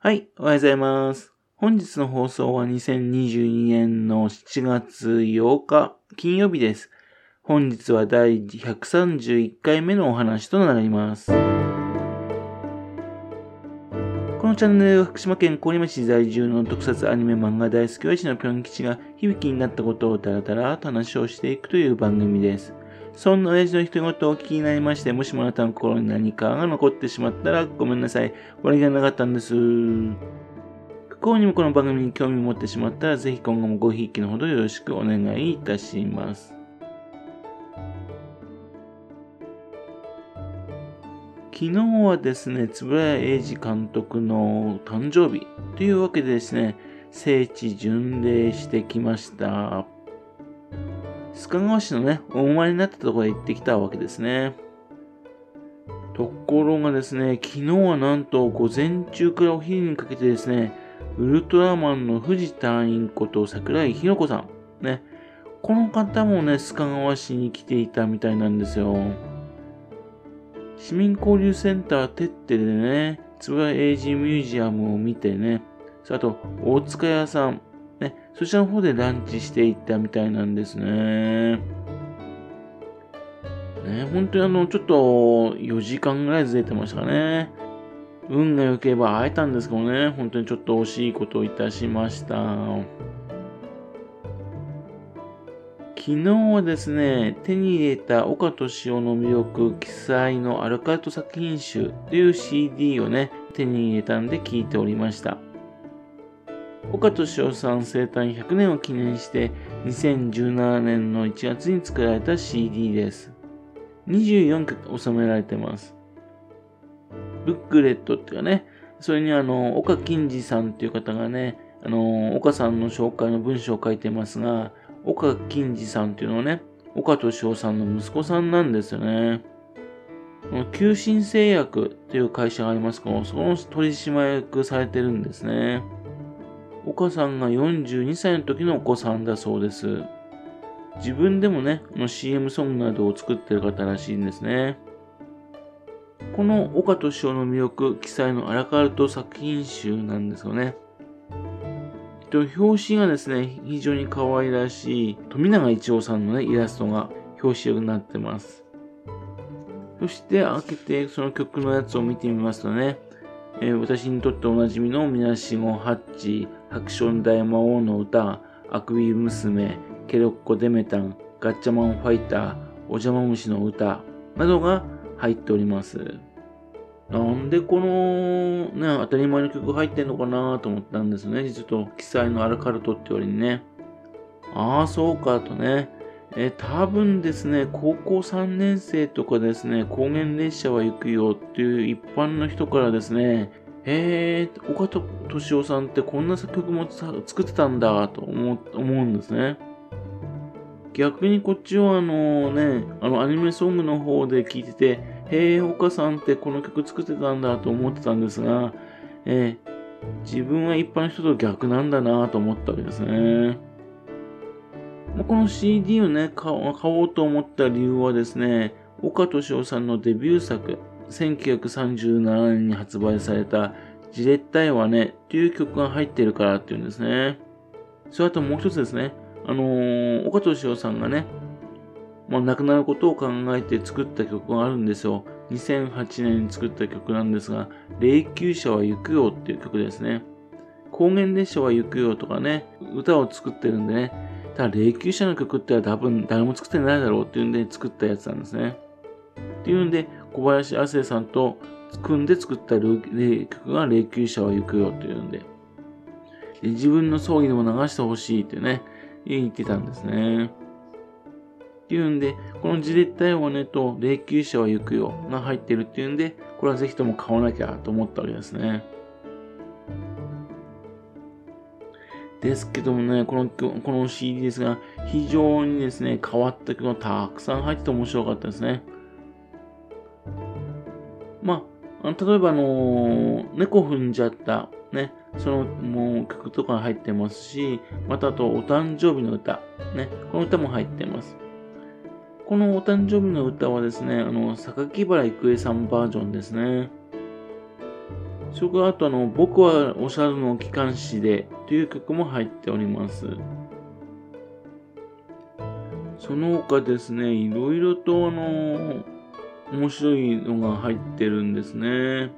はい、おはようございます。本日の放送は2022年の7月8日金曜日です。本日は第131回目のお話となります。このチャンネルは福島県郡山市在住の特撮アニメ漫画大好き親父のぴょん吉が響きになったことをダラダラと話をしていくという番組です。そんな親父の一言をお聞きになりまして、もしもあなたの心に何かが残ってしまったらごめんなさい。悪気がなかったんです。不幸にもこの番組に興味を持ってしまったら、ぜひ今後もごひいきのほどよろしくお願いいたします。昨日はですね、円谷英二監督の誕生日というわけでですね、聖地巡礼してきました。須賀川市のね、お生まれになったところへ行ってきたわけですね。ところがですね、昨日はなんと午前中からお昼にかけてですね、ウルトラマンの藤隊員こと桜井ひろ子さん。ね。この方もね、須賀川市に来ていたみたいなんですよ。市民交流センターてってでね、つぶらエイジミュージアムを見てね、あと、大塚屋さん、ね、そちらの方でランチしていったみたいなんですね。ね、本当にあの、ちょっと4時間ぐらいずれてましたかね。運が良ければ会えたんですけどね、本当にちょっと惜しいことをいたしました。昨日はですね、手に入れた岡敏夫の魅力記載のアルカルト作品集という CD をね、手に入れたんで聞いておりました。岡敏夫さん生誕100年を記念して2017年の1月に作られた CD です。24曲収められてます。ブックレットっていうかね、それにあの、岡金次さんっていう方がね、あの、岡さんの紹介の文章を書いてますが、岡金次さんっていうのはね、岡敏夫さんの息子さんなんですよね。急進製薬っていう会社がありますけど、その取締役されてるんですね。岡さんが42歳の時のお子さんだそうです。自分でもね、CM ソングなどを作ってる方らしいんですね。この岡敏夫の魅力記載のアラカルト作品集なんですよね。と表紙がですね、非常に可愛らしい富永一郎さんのね、イラストが表紙になってます。そして開けてその曲のやつを見てみますとね、えー、私にとっておなじみのみなしごハッチ、ハクション大魔王の歌、アクビ娘、ケロッコデメタン、ガッチャマンファイター、お邪魔虫の歌などが入っております。なんでこのね、当たり前の曲入ってんのかなと思ったんですね。実は記載のアルカルトってよりにね。ああ、そうかとね。えー、多分ですね、高校3年生とかですね、高原列車は行くよっていう一般の人からですね、え、岡戸敏夫さんってこんな作曲も作ってたんだと思思うんですね。逆にこっちはあのね、あのアニメソングの方で聞いてて、へえ、岡さんってこの曲作ってたんだと思ってたんですが、えー、自分は一般の人と逆なんだなと思ったわけですね。この CD をね、買おうと思った理由はですね、岡敏夫さんのデビュー作、1937年に発売されたジレッタイはね、という曲が入ってるからっていうんですね。それあともう一つですね、あのー、岡敏夫さんがね、まあ、亡くなることを考えて作った曲があるんですよ。2008年に作った曲なんですが、霊柩車は行くよっていう曲ですね。高原列車は行くよとかね、歌を作ってるんでね、ただ霊柩車の曲っては多分誰も作ってないだろうっていうんで作ったやつなんですね。っていうんで、小林亜生さんと組んで作った霊曲が霊柩車は行くよっていうんでで、自分の葬儀でも流してほしいってね、言ってたんですね。っていうんで、このジレッタイオネと霊柩車は行くよが入ってるっていうんで、これはぜひとも買わなきゃと思ったわけですね。ですけどもね、この、この CD ですが、非常にですね、変わった曲がたくさん入ってて面白かったですね。例えばあのー、猫踏んじゃった、ね、そのもう曲とか入ってますし、またあとお誕生日の歌、ね、この歌も入ってます。このお誕生日の歌はですね、あの、榊原郁恵さんバージョンですね。それからあとあの、僕はおしゃるの機関士でという曲も入っております。その他ですね、いろいろとあの、面白いのが入ってるんですね。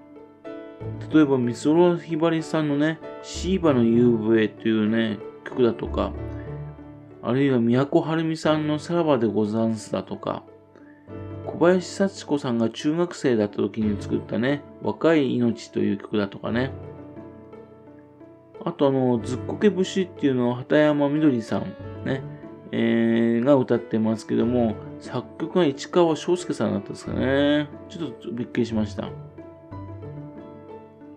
例えば、美空ひばりさんのね、シーバの夕笛というね、曲だとか、あるいは都はるみさんのさらばでござんすだとか、小林幸子さんが中学生だった時に作ったね、若い命という曲だとかね。あとあの、ずっこけ節っていうのを畑山みどりさん、ね、えー、が歌ってますけども、作曲が市川翔介さんだったんですかね。ちょっとびっくりしました。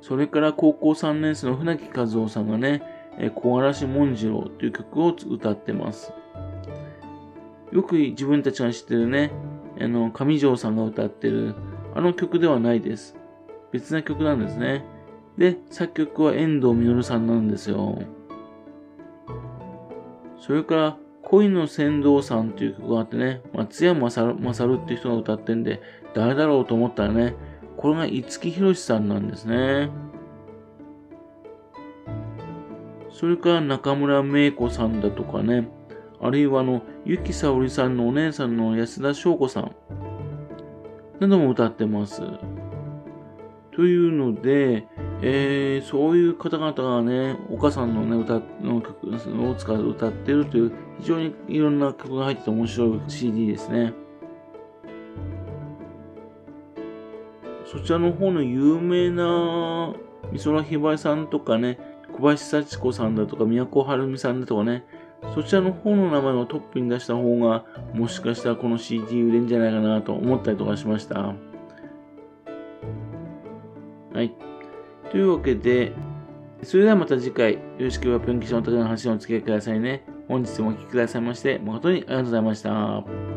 それから高校3年生の船木和夫さんがね、え小嵐文次郎という曲を歌ってます。よく自分たちが知ってるね、あの、上条さんが歌ってる、あの曲ではないです。別な曲なんですね。で、作曲は遠藤実さんなんですよ。それから、恋の船頭さんという曲があってね、松山勝るっていう人が歌ってんで、誰だろうと思ったらね、これが五木ひろしさんなんですね。それから中村芽子さんだとかね、あるいはあの、ゆきさおりさんのお姉さんの安田翔子さんなども歌ってます。というので、えー、そういう方々がね、お母さんのね、歌の曲を使う歌ってるという、非常にいろんな曲が入ってて面白い CD ですね。そちらの方の有名な美空ひばりさんとかね、小林幸子さんだとか、都はるみさんだとかね、そちらの方の名前をトップに出した方が、もしかしたらこの CD 売れんじゃないかなと思ったりとかしました。はい。というわけで、それではまた次回、よろしければぴょん吉の高の話をお付き合いくださいね。本日もお聴きくださいまして、誠にありがとうございました。